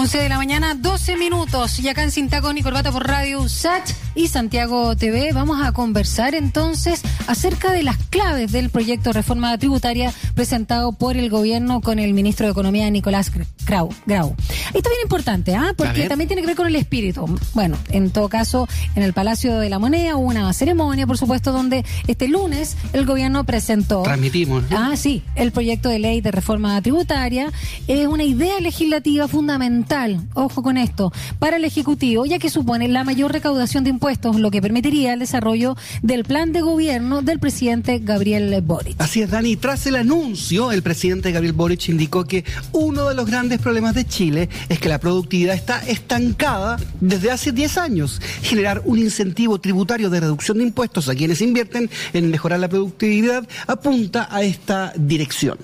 11 de la mañana, 12 minutos. Y acá en Sintaco y Corbata por Radio USACH y Santiago TV vamos a conversar entonces acerca de las claves del proyecto de reforma tributaria presentado por el gobierno con el ministro de Economía Nicolás Grau. Grau. Esto es bien importante, ¿ah? porque también tiene que ver con el espíritu. Bueno, en todo caso, en el Palacio de la Moneda hubo una ceremonia, por supuesto, donde este lunes el gobierno presentó. Transmitimos. Ah, sí, el proyecto de ley de reforma tributaria. Es una idea legislativa fundamental, ojo con esto, para el Ejecutivo, ya que supone la mayor recaudación de impuestos, lo que permitiría el desarrollo del plan de gobierno del presidente Gabriel Boric. Así es, Dani. Tras el anuncio, el presidente Gabriel Boric indicó que uno de los grandes problemas de Chile es que la productividad está estancada desde hace 10 años. Generar un incentivo tributario de reducción de impuestos a quienes invierten en mejorar la productividad apunta a esta dirección.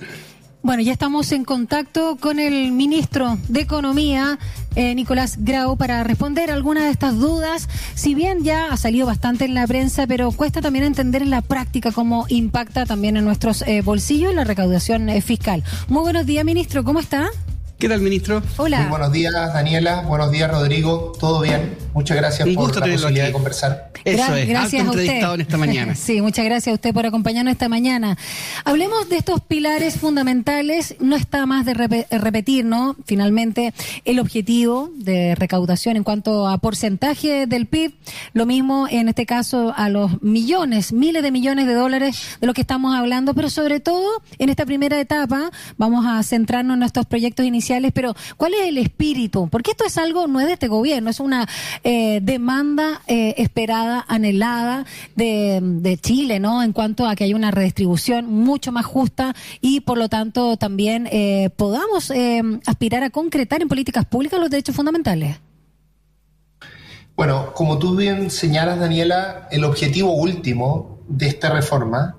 Bueno, ya estamos en contacto con el ministro de Economía, eh, Nicolás Grau, para responder algunas de estas dudas. Si bien ya ha salido bastante en la prensa, pero cuesta también entender en la práctica cómo impacta también en nuestros eh, bolsillos la recaudación eh, fiscal. Muy buenos días, ministro. ¿Cómo está? ¿Qué tal, ministro? Hola. Muy buenos días, Daniela. Buenos días, Rodrigo. ¿Todo bien? Muchas gracias por la posibilidad de conversar. Eso es, gracias alto entrevistado en esta mañana. sí, muchas gracias a usted por acompañarnos esta mañana. Hablemos de estos pilares fundamentales. No está más de repetir, ¿no? Finalmente, el objetivo de recaudación en cuanto a porcentaje del PIB. Lo mismo en este caso a los millones, miles de millones de dólares de lo que estamos hablando, pero sobre todo en esta primera etapa vamos a centrarnos en nuestros proyectos iniciales pero ¿cuál es el espíritu? Porque esto es algo, no es de este gobierno, es una eh, demanda eh, esperada, anhelada de, Chile, ¿no? En cuanto a que haya una redistribución mucho más justa y por lo tanto también eh, podamos aspirar a concretar en políticas públicas los derechos fundamentales. Bueno, como tú bien señalas, Daniela, el objetivo último de esta reforma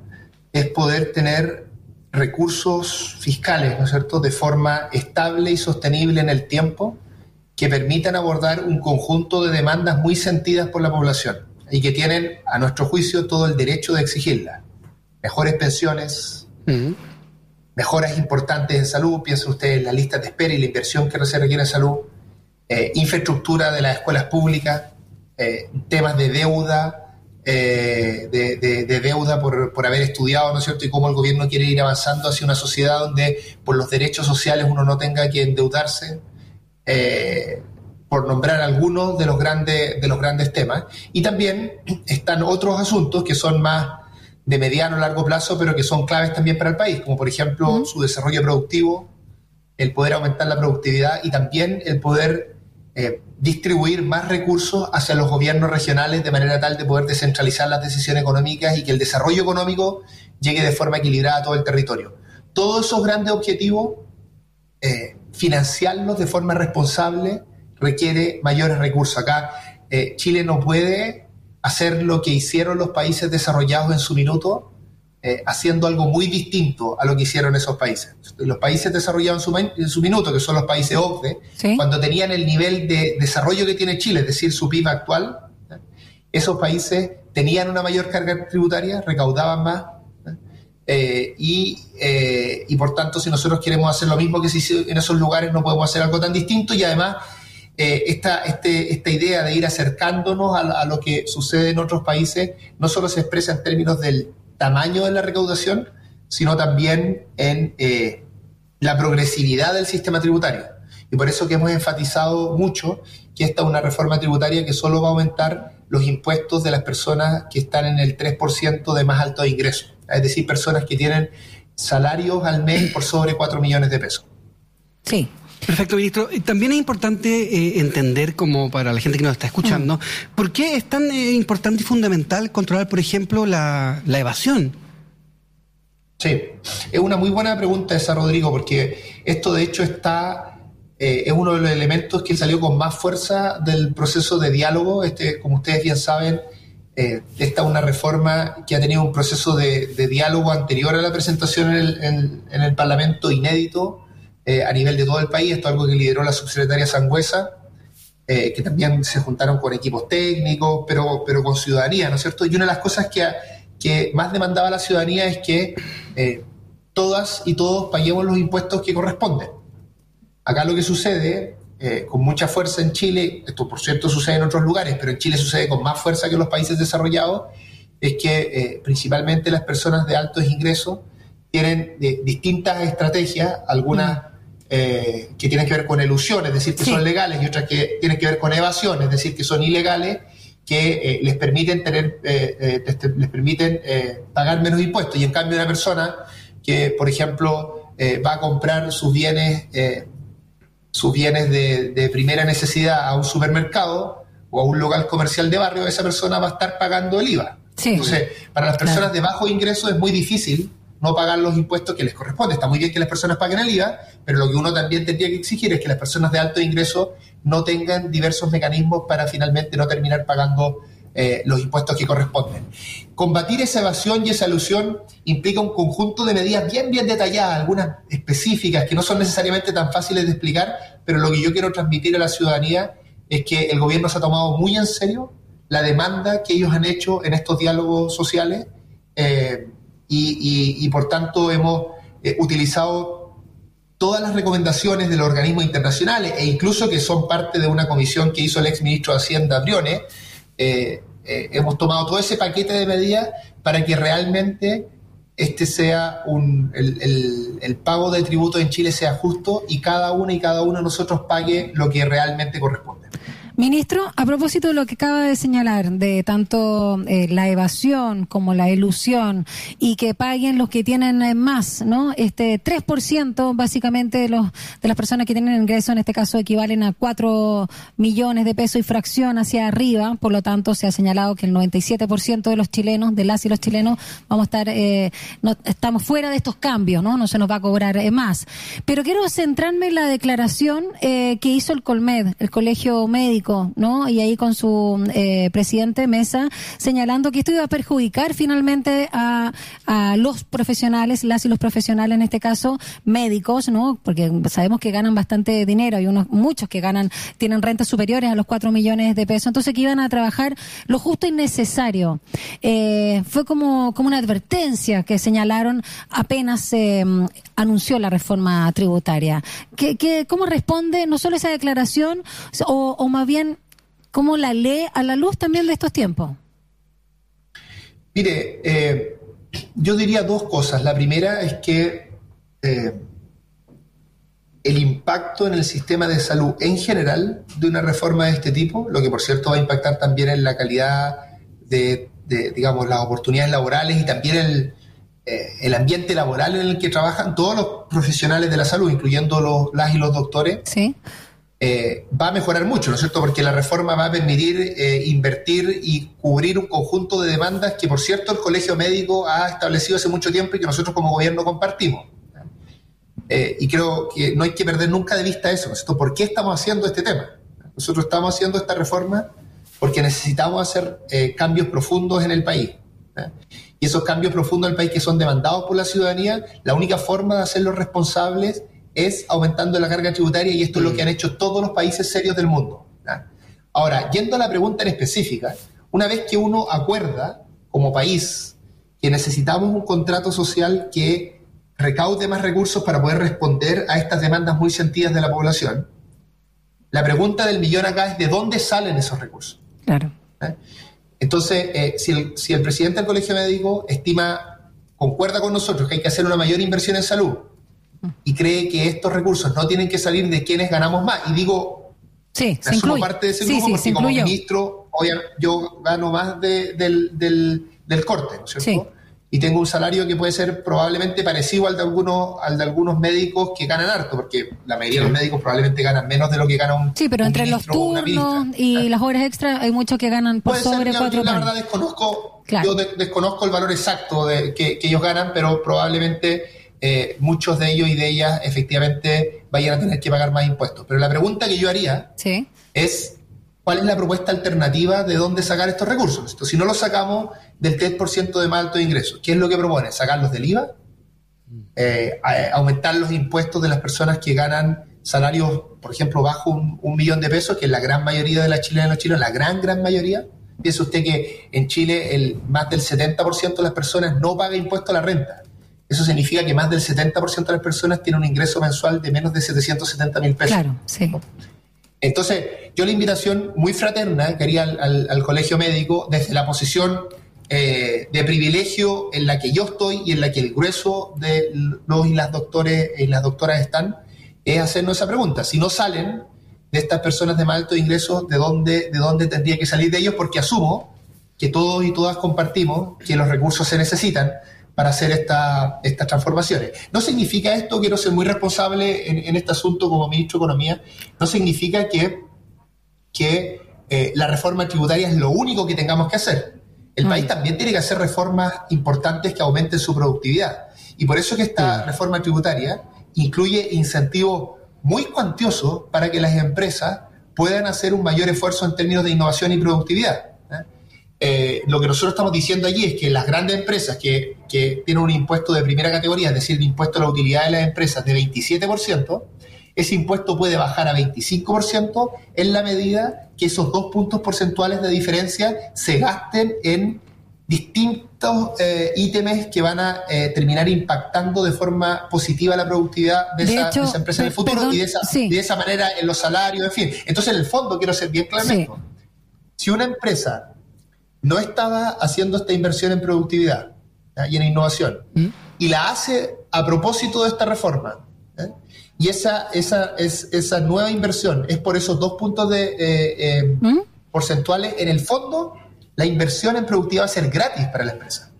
es poder tener recursos fiscales, ¿no es cierto?, de forma estable y sostenible en el tiempo, que permitan abordar un conjunto de demandas muy sentidas por la población y que tienen, a nuestro juicio, todo el derecho de exigirlas. Mejores pensiones, mejoras importantes en salud, piensa usted en la lista de espera y la inversión que se requiere en salud, eh, infraestructura de las escuelas públicas, eh, temas de deuda, eh, de, deuda por, por, haber estudiado, ¿no es cierto? Y cómo el gobierno quiere ir avanzando hacia una sociedad donde por los derechos sociales uno no tenga que endeudarse, eh, por nombrar algunos de los, grandes, de los grandes temas. Y también están otros asuntos que son más de mediano o largo plazo, pero que son claves también para el país, como por ejemplo su desarrollo productivo, el poder aumentar la productividad y también el poder eh, distribuir más recursos hacia los gobiernos regionales de manera tal de poder descentralizar las decisiones económicas y que el desarrollo económico llegue de forma equilibrada a todo el territorio. Todos esos grandes objetivos, eh, financiarlos de forma responsable requiere mayores recursos. Acá eh, Chile no puede hacer lo que hicieron los países desarrollados en su minuto, eh, haciendo algo muy distinto a lo que hicieron esos países. Los países desarrollados en su, minuto, que son los países OCDE, cuando tenían el nivel de desarrollo que tiene Chile, es decir, su PIB actual, esos países tenían una mayor carga tributaria, recaudaban más, eh, y, eh, y, por tanto, si nosotros queremos hacer lo mismo que se hizo en esos lugares, no podemos hacer algo tan distinto y además esta, este, esta idea de ir acercándonos a, lo que sucede en otros países no solo se expresa en términos del tamaño de la recaudación, sino también en eh, la progresividad del sistema tributario. Y por eso que hemos enfatizado mucho que esta es una reforma tributaria que solo va a aumentar los impuestos de las personas que están en el 3% de más alto ingreso, es decir, personas que tienen salarios al mes por sobre 4 millones de pesos. Sí. Perfecto, ministro. También es importante eh, entender, como para la gente que nos está escuchando, mm. ¿por qué es tan eh, importante y fundamental controlar, por ejemplo, la, evasión? Sí, es una muy buena pregunta esa, Rodrigo, porque esto de hecho está, eh, es uno de los elementos que salió con más fuerza del proceso de diálogo. Este, como ustedes bien saben, esta es una reforma que ha tenido un proceso de, diálogo anterior a la presentación en el Parlamento inédito eh, a nivel de todo el país. Esto es algo que lideró la subsecretaria Sangüesa, eh, que también se juntaron con equipos técnicos, pero, pero con ciudadanía, ¿no es cierto? Y una de las cosas que, que más demandaba la ciudadanía es que eh, todas y todos paguemos los impuestos que corresponden. Acá lo que sucede con mucha fuerza en Chile, esto por cierto sucede en otros lugares, pero en Chile sucede con más fuerza que en los países desarrollados, es que principalmente las personas de altos ingresos tienen distintas estrategias, algunas que tienen que ver con elusión, es decir, que son legales, y otras que tienen que ver con evasión, es decir, que son ilegales, que les permiten tener, este, les permiten pagar menos impuestos. Y en cambio una persona que, por ejemplo, va a comprar sus bienes sus bienes de, primera necesidad a un supermercado o a un local comercial de barrio, esa persona va a estar pagando el IVA. Entonces, para las personas de bajo ingreso es muy difícil no pagar los impuestos que les corresponde. Está muy bien que las personas paguen el IVA, pero lo que uno también tendría que exigir es que las personas de alto ingreso no tengan diversos mecanismos para finalmente no terminar pagando eh, los impuestos que corresponden. Combatir esa evasión y esa ilusión implica un conjunto de medidas bien, bien detalladas, algunas específicas que no son necesariamente tan fáciles de explicar, pero lo que yo quiero transmitir a la ciudadanía es que el gobierno se ha tomado muy en serio la demanda que ellos han hecho en estos diálogos sociales eh, y, por tanto hemos eh, utilizado todas las recomendaciones de los organismos internacionales e incluso que son parte de una comisión que hizo el ex ministro de Hacienda Briones, eh, eh, hemos tomado todo ese paquete de medidas para que realmente este sea un, el, el, pago de tributo en Chile sea justo y cada uno y cada uno de nosotros pague lo que realmente corresponde. Ministro, a propósito de lo que acaba de señalar, de tanto eh, la evasión como la ilusión y que paguen los que tienen eh, más, ¿no? Este 3% básicamente de, los, de las personas que tienen ingreso en este caso equivalen a 4 millones de pesos y fracción hacia arriba, por lo tanto se ha señalado que el 97% de los chilenos, de las y los chilenos, vamos a estar, eh, no, estamos fuera de estos cambios, ¿no? No se nos va a cobrar más. Pero quiero centrarme en la declaración que hizo el Colmed, el Colegio Médico ¿no? Y ahí con su eh, presidente Mesa señalando que esto iba a perjudicar finalmente a, los profesionales, las y los profesionales, en este caso médicos, ¿no? Porque sabemos que ganan bastante dinero, hay unos muchos que ganan, tienen rentas superiores a los 4 millones de pesos, entonces que iban a trabajar lo justo y necesario. Eh, fue como, como una advertencia que señalaron apenas se anunció la reforma tributaria. ¿Qué, qué, cómo responde no solo esa declaración o, o más bien cómo la lee a la luz también de estos tiempos. Mire, eh, yo diría dos cosas. La primera es que eh, el impacto en el sistema de salud en general de una reforma de este tipo, lo que por cierto va a impactar también en la calidad de, digamos, las oportunidades laborales y también el, eh, el ambiente laboral en el que trabajan todos los profesionales de la salud, incluyendo los, las y los doctores. Sí eh, va a mejorar mucho, ¿no es cierto? Porque la reforma va a permitir eh, invertir y cubrir un conjunto de demandas que, por cierto, el Colegio Médico ha establecido hace mucho tiempo y que nosotros como gobierno compartimos. Eh, y creo que no hay que perder nunca de vista eso, ¿no es cierto? ¿Por qué estamos haciendo este tema? Nosotros estamos haciendo esta reforma porque necesitamos hacer cambios profundos en el país. Y esos cambios profundos en el país que son demandados por la ciudadanía, la única forma de hacerlos responsables es aumentando la carga tributaria y esto es lo que han hecho todos los países serios del mundo. Ahora, yendo a la pregunta en específica, una vez que uno acuerda como país que necesitamos un contrato social que recaude más recursos para poder responder a estas demandas muy sentidas de la población, la pregunta del millón acá es de dónde salen esos recursos. Claro. Entonces, eh, si, el, si el presidente del Colegio Médico estima, concuerda con nosotros que hay que hacer una mayor inversión en salud, y cree que estos recursos no tienen que salir de quienes ganamos más. Y digo, sí, parte de ese grupo porque como ministro, yo gano más del, del, corte, ¿no es cierto? Y tengo un salario que puede ser probablemente parecido al de algunos, al de algunos médicos que ganan harto, porque la mayoría de los médicos probablemente ganan menos de lo que gana un Sí, pero entre los turnos y las horas extras hay muchos que ganan por sobre cuatro Yo la verdad desconozco, yo desconozco el valor exacto de, que ellos ganan, pero probablemente eh, muchos de ellos y de ellas efectivamente vayan a tener que pagar más impuestos. Pero la pregunta que yo haría es, ¿cuál es la propuesta alternativa de dónde sacar estos recursos? si no los sacamos del 3% de más alto ingresos, ¿qué es lo que propone? ¿Sacarlos del IVA? Eh, aumentar los impuestos de las personas que ganan salarios, por ejemplo, bajo un, millón de pesos, que es la gran mayoría de las chilenas y los chilenos, la gran, gran mayoría. Piensa usted que en Chile el, más del 70% de las personas no paga impuesto a la renta. Eso significa que más del 70% de las personas tienen un ingreso mensual de menos de 770 mil pesos. Claro, sí. Entonces, yo la invitación muy fraterna que haría al, colegio médico desde la posición eh, de privilegio en la que yo estoy y en la que el grueso de los y las doctores y las doctoras están, es hacernos esa pregunta. Si no salen de estas personas de más alto ingreso, ¿de dónde, ¿de dónde tendría que salir de ellos? Porque asumo que todos y todas compartimos que los recursos se necesitan para hacer esta, estas transformaciones. No significa esto, quiero ser muy responsable en, este asunto como ministro de Economía, no significa que, que eh, la reforma tributaria es lo único que tengamos que hacer. El mm. país también tiene que hacer reformas importantes que aumenten su productividad. Y por eso que esta reforma tributaria incluye incentivos muy cuantiosos para que las empresas puedan hacer un mayor esfuerzo en términos de innovación y productividad. Eh, lo que nosotros estamos diciendo allí es que las grandes empresas que, tienen un impuesto de primera categoría, es decir, el impuesto a la utilidad de las empresas de 27%, ese impuesto puede bajar a 25% en la medida que esos dos puntos porcentuales de diferencia se gasten en distintos eh, ítems que van a eh, terminar impactando de forma positiva la productividad de, esa, empresa en el futuro y de esa, de esa manera en los salarios, en fin. Entonces, en el fondo, quiero ser bien claro, si una empresa no estaba haciendo esta inversión en productividad y en innovación, ¿Mm? y la hace a propósito de esta reforma. Y esa, esa, es, esa nueva inversión es por esos dos puntos de, eh, eh, ¿Mm? porcentuales. En el fondo, la inversión en productividad va a ser gratis para la empresa.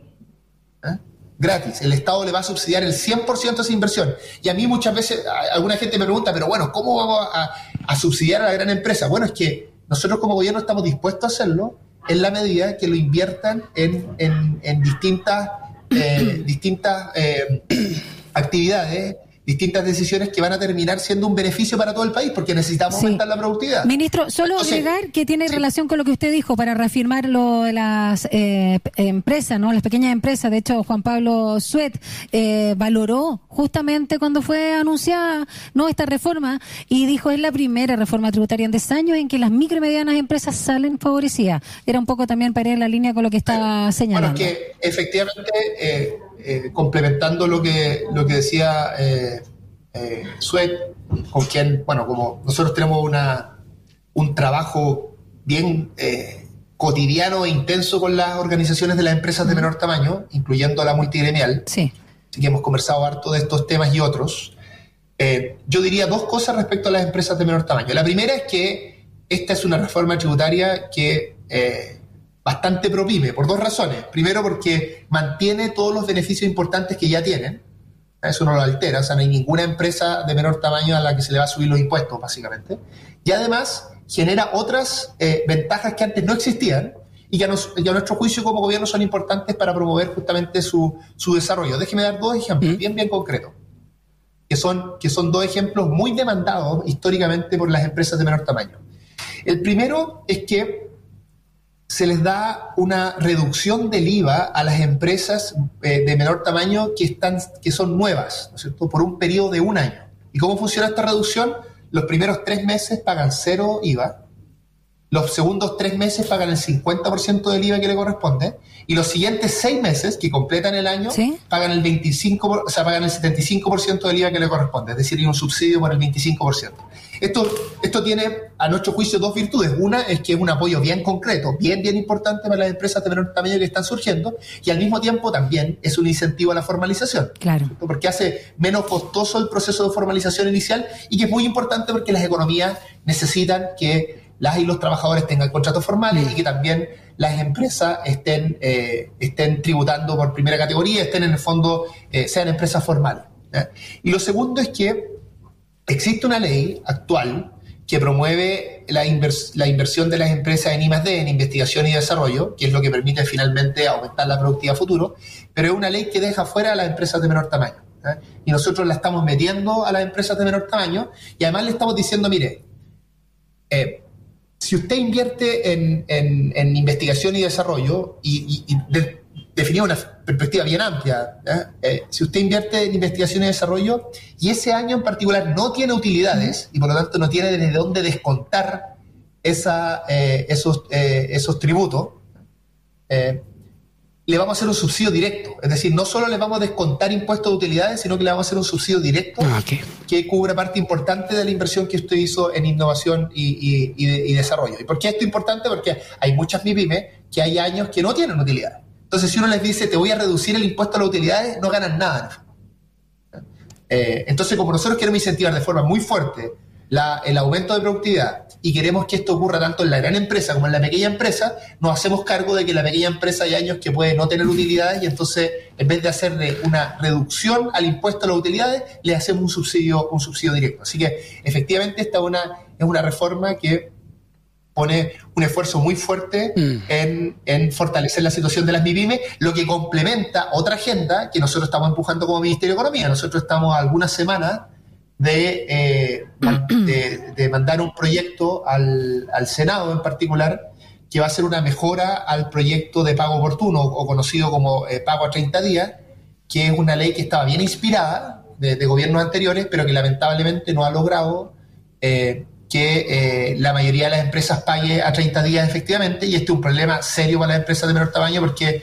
Gratis. El Estado le va a subsidiar el 100% de esa inversión. Y a mí muchas veces, alguna gente me pregunta, pero bueno, ¿cómo vamos a, a subsidiar a la gran empresa? Bueno, es que nosotros como gobierno estamos dispuestos a hacerlo en la medida que lo inviertan en, en, distintas, eh, distintas eh, actividades distintas decisiones que van a terminar siendo un beneficio para todo el país porque necesitamos aumentar la productividad. Ministro, solo agregar que tiene relación con lo que usted dijo para reafirmar lo de las eh, empresas, ¿no? Las pequeñas empresas. De hecho, Juan Pablo Suet eh, valoró justamente cuando fue anunciada no esta reforma y dijo es la primera reforma tributaria en 10 años en que las micro y medianas empresas salen favorecidas. Era un poco también para ir en la línea con lo que estaba señalando. Bueno, es que efectivamente eh, eh, complementando lo que, lo que decía eh, eh con quien, bueno, como nosotros tenemos una, un trabajo bien eh, cotidiano e intenso con las organizaciones de las empresas de menor tamaño, incluyendo la multigremial. Sí. Así que hemos conversado harto de estos temas y otros. yo diría dos cosas respecto a las empresas de menor tamaño. La primera es que esta es una reforma tributaria que bastante propime, por dos razones. Primero, porque mantiene todos los beneficios importantes que ya tienen. Eso no lo altera, o sea, no hay ninguna empresa de menor tamaño a la que se le va a subir los impuestos, básicamente. Y además genera otras eh, ventajas que antes no existían y que a, nuestro juicio como gobierno son importantes para promover justamente su, desarrollo. Déjeme dar dos ejemplos bien, bien concretos, que son, que son dos ejemplos muy demandados históricamente por las empresas de menor tamaño. El primero es que se les da una reducción del IVA a las empresas eh, de menor tamaño que, están, que son nuevas, ¿no es cierto?, por un periodo de un año. ¿Y cómo funciona esta reducción? Los primeros tres meses pagan cero IVA, los segundos tres meses pagan el 50% del IVA que le corresponde y los siguientes seis meses que completan el año pagan el 25, o sea, pagan el 75% del IVA que le corresponde, es decir, hay un subsidio por el 25%. Esto, esto tiene, a nuestro juicio, dos virtudes. Una es que es un apoyo bien concreto, bien, bien importante para las empresas de menor tamaño que están surgiendo, y al mismo tiempo también es un incentivo a la formalización. Claro. Porque hace menos costoso el proceso de formalización inicial y que es muy importante porque las economías necesitan que las y los trabajadores tengan contratos formales y que también las empresas estén, eh, estén tributando por primera categoría, estén en el fondo, eh, sean empresas formales. Y lo segundo es que Existe una ley actual que promueve la, la, inversión de las empresas en I+.D., en investigación y desarrollo, que es lo que permite finalmente aumentar la productividad futuro, pero es una ley que deja fuera a las empresas de menor tamaño. Y nosotros la estamos metiendo a las empresas de menor tamaño y además le estamos diciendo, mire, eh, si usted invierte en, investigación y desarrollo y, y, definir una perspectiva bien amplia. Eh, si usted invierte en investigación y desarrollo y ese año en particular no tiene utilidades y por lo tanto no tiene desde dónde descontar esa, eh, esos, eh, esos tributos, le vamos a hacer un subsidio directo. Es decir, no solo le vamos a descontar impuestos de utilidades, sino que le vamos a hacer un subsidio directo Ah, que cubra parte importante de la inversión que usted hizo en innovación y, y desarrollo. ¿Y por qué esto es importante? Porque hay muchas MIPIMES que hay años que no tienen utilidades. Entonces, si uno les dice, te voy a reducir el impuesto a las utilidades, no ganan nada. Eh, entonces, como nosotros queremos incentivar de forma muy fuerte el aumento de productividad y queremos que esto ocurra tanto en la gran empresa como en la pequeña empresa, nos hacemos cargo de que en la pequeña empresa hay años que puede no tener utilidades y entonces en vez de hacerle una reducción al impuesto a las utilidades, le hacemos un subsidio, un subsidio directo. Así que efectivamente esta una, es una reforma que pone un esfuerzo muy fuerte mm. en, fortalecer la situación de las MIPIMES, lo que complementa otra agenda que nosotros estamos empujando como Ministerio de Economía. Nosotros estamos algunas semanas eh, de, de, mandar un proyecto al, Senado en particular que va a ser una mejora al proyecto de pago oportuno o conocido como eh, pago a 30 días, que es una ley que estaba bien inspirada de, gobiernos anteriores, pero que lamentablemente no ha logrado eh, que la mayoría de las empresas pague a 30 días efectivamente, y este es un problema serio para las empresas de menor tamaño porque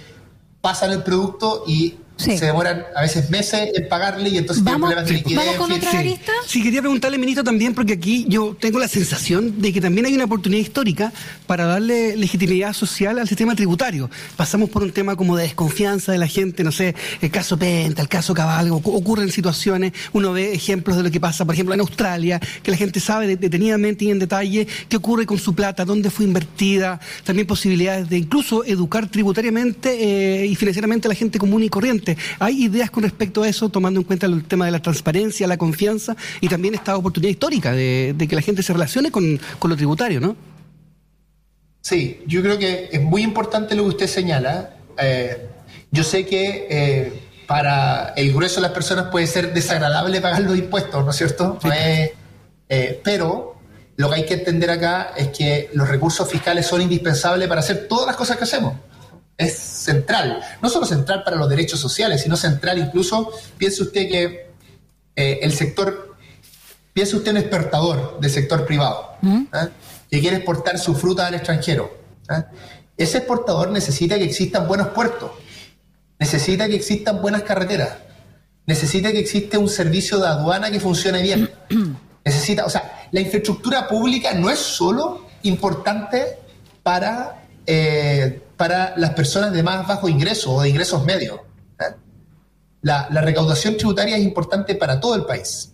pasan el producto y se demoran a veces meses en pagarle y entonces tienen problemas de liquidez. ¿Vamos con otra sí. sí, quería preguntarle, ministro, también, porque aquí yo tengo la sensación de que también hay una oportunidad histórica para darle legitimidad social al sistema tributario. Pasamos por un tema como de desconfianza de la gente, no sé, el caso Penta, el caso Cabal, ocurren situaciones, uno ve ejemplos de lo que pasa, por ejemplo, en Australia, que la gente sabe detenidamente y en detalle qué ocurre con su plata, dónde fue invertida, también posibilidades de incluso educar tributariamente eh, y financieramente a la gente común y corriente. ¿Hay ideas con respecto a eso, tomando en cuenta el tema de la transparencia, la confianza y también esta oportunidad histórica de, que la gente se relacione con, lo tributario, ¿no? Sí, yo creo que es muy importante lo que usted señala. Eh, yo sé que eh, para el grueso de las personas puede ser desagradable pagar los impuestos, ¿no es cierto? Eh, pero lo que hay que entender acá es que los recursos fiscales son indispensables para hacer todas las cosas que hacemos es central. No solo central para los derechos sociales, sino central incluso, piense usted que eh, el sector, piense usted en exportador del sector privado, ¿Mm? ¿ah? que quiere exportar su fruta al extranjero. ¿ah? Ese exportador necesita que existan buenos puertos, necesita que existan buenas carreteras, necesita que exista un servicio de aduana que funcione bien. necesita, o sea, la infraestructura pública no es solo importante para eh, para las personas de más bajo ingreso o de ingresos medios. ¿eh? La, recaudación tributaria es importante para todo el país.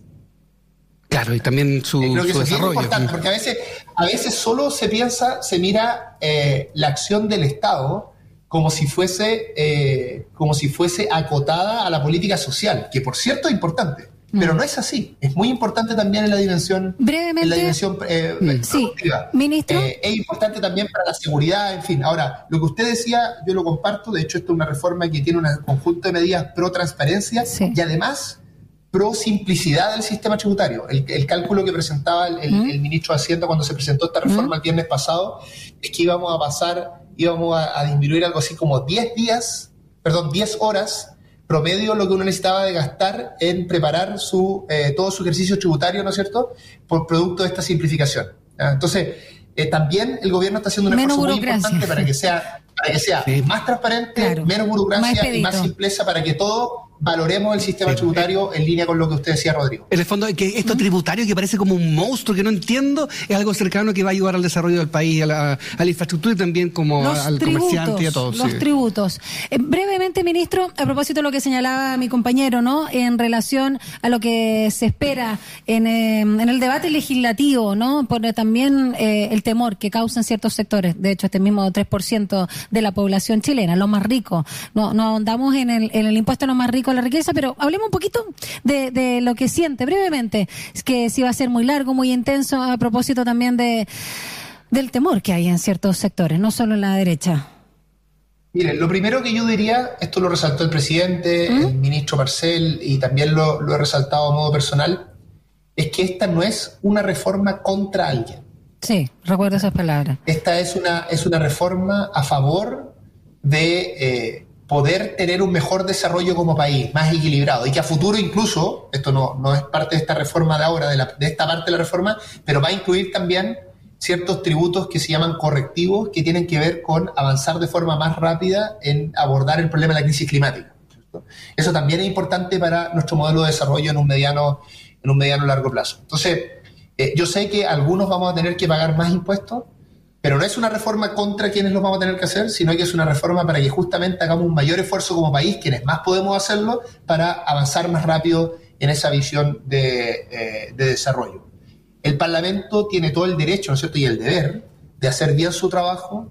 Claro, y también su, Creo que Es importante, porque a veces, a veces solo se piensa, se mira eh, la acción del Estado como si fuese, eh, como si fuese acotada a la política social, que por cierto es importante. Pero mm. no es así. Es muy importante también en la dimensión. Brevemente. En la dimensión eh, mm. sí. Ministro. Eh, es importante también para la seguridad, en fin. Ahora, lo que usted decía, yo lo comparto. De hecho, esto es una reforma que tiene un conjunto de medidas pro transparencia y además pro simplicidad del sistema tributario. El, cálculo que presentaba el, mm. ministro de Hacienda cuando se presentó esta reforma el viernes pasado es que íbamos a pasar, íbamos a, a disminuir algo así como 10 días, perdón, 10 horas promedio lo que uno necesitaba de gastar en preparar su, eh, todo su ejercicio tributario, ¿no es cierto?, por producto de esta simplificación. Entonces, eh, también el gobierno está haciendo un esfuerzo muy importante para que sea, para que sea más transparente, menos burocracia y más simpleza para que todo valoremos el sistema tributario en línea con lo que usted decía, Rodrigo. En el fondo, que esto tributario que parece como un monstruo que no entiendo, es algo cercano que va a ayudar al desarrollo del país, a la, infraestructura y también como al comerciante y a todos. Los tributos. Eh, brevemente, ministro, a propósito de lo que señalaba mi compañero, ¿no? En relación a lo que se espera en, eh, el debate legislativo, ¿no? Por también eh, el temor que causan ciertos sectores, de hecho, este mismo 3% de la población chilena, los más ricos. No, no andamos en el, en el impuesto a los más ricos la riqueza, pero hablemos un poquito de, lo que siente brevemente. Es que si va a ser muy largo, muy intenso, a propósito también de del temor que hay en ciertos sectores, no solo en la derecha. Mire, lo primero que yo diría, esto lo resaltó el presidente, ¿Mm? el ministro Marcel, y también lo, lo he resaltado a modo personal, es que esta no es una reforma contra alguien. Sí, recuerdo esas palabras. Esta es una, es una reforma a favor de eh, poder tener un mejor desarrollo como país, más equilibrado, y que a futuro incluso, esto no, no es parte de esta reforma de ahora, de, esta parte de la reforma, pero va a incluir también ciertos tributos que se llaman correctivos que tienen que ver con avanzar de forma más rápida en abordar el problema de la crisis climática. Eso también es importante para nuestro modelo de desarrollo en un mediano, en un mediano largo plazo. Entonces, eh, yo sé que algunos vamos a tener que pagar más impuestos, pero no es una reforma contra quienes lo vamos a tener que hacer, sino que es una reforma para que justamente hagamos un mayor esfuerzo como país, quienes más podemos hacerlo, para avanzar más rápido en esa visión de, eh, desarrollo. El Parlamento tiene todo el derecho, ¿no es cierto?, y el deber de hacer bien su trabajo,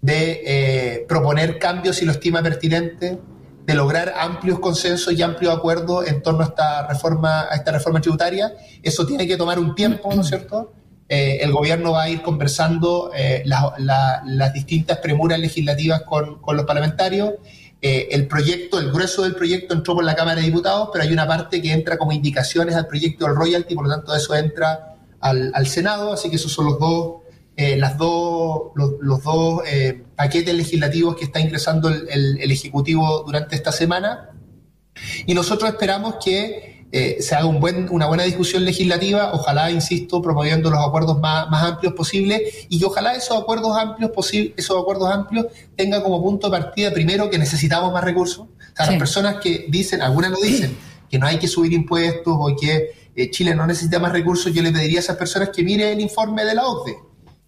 de eh, proponer cambios si lo estima pertinente, de lograr amplios consensos y amplios acuerdos en torno a esta reforma, a esta reforma tributaria. Eso tiene que tomar un tiempo, ¿no es cierto? Eh, el gobierno va a ir conversando eh, las distintas premuras legislativas con, los parlamentarios. Eh, el proyecto, el grueso del proyecto entró por la Cámara de Diputados, pero hay una parte que entra como indicaciones al proyecto del royalty, por lo tanto eso entra al, Senado, así que esos son los dos, las dos, los, dos paquetes legislativos que está ingresando el Ejecutivo durante esta semana. Y nosotros esperamos que eh, se haga un buen, una buena discusión legislativa, ojalá, insisto, promoviendo los acuerdos más, amplios posibles y que ojalá esos acuerdos amplios esos acuerdos amplios tengan como punto de partida primero que necesitamos más recursos. O sea, las personas que dicen, algunas lo dicen, que no hay que subir impuestos o que eh, Chile no necesita más recursos, yo le pediría a esas personas que mire el informe de la OCDE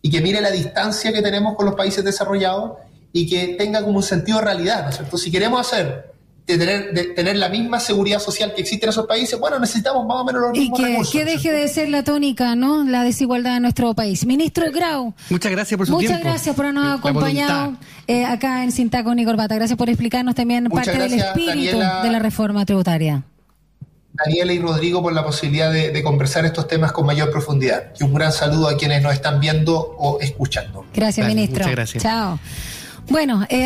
y que mire la distancia que tenemos con los países desarrollados y que tenga como un sentido de realidad, ¿no es cierto? Si queremos hacer de tener, de tener la misma seguridad social que existe en esos países, bueno, necesitamos más o menos los mismos y que, recursos. que deje de ser la tónica, ¿no? La desigualdad en nuestro país. Ministro Grau. Muchas gracias por su muchas tiempo. Muchas gracias por habernos acompañado eh, acá en Sintacón y Corbata. Gracias por explicarnos también parte del espíritu de la reforma tributaria. Daniela y Rodrigo por la posibilidad de, de, conversar estos temas con mayor profundidad. Y un gran saludo a quienes nos están viendo o escuchando. Gracias, ministro. Muchas gracias. Chao. Bueno, eh,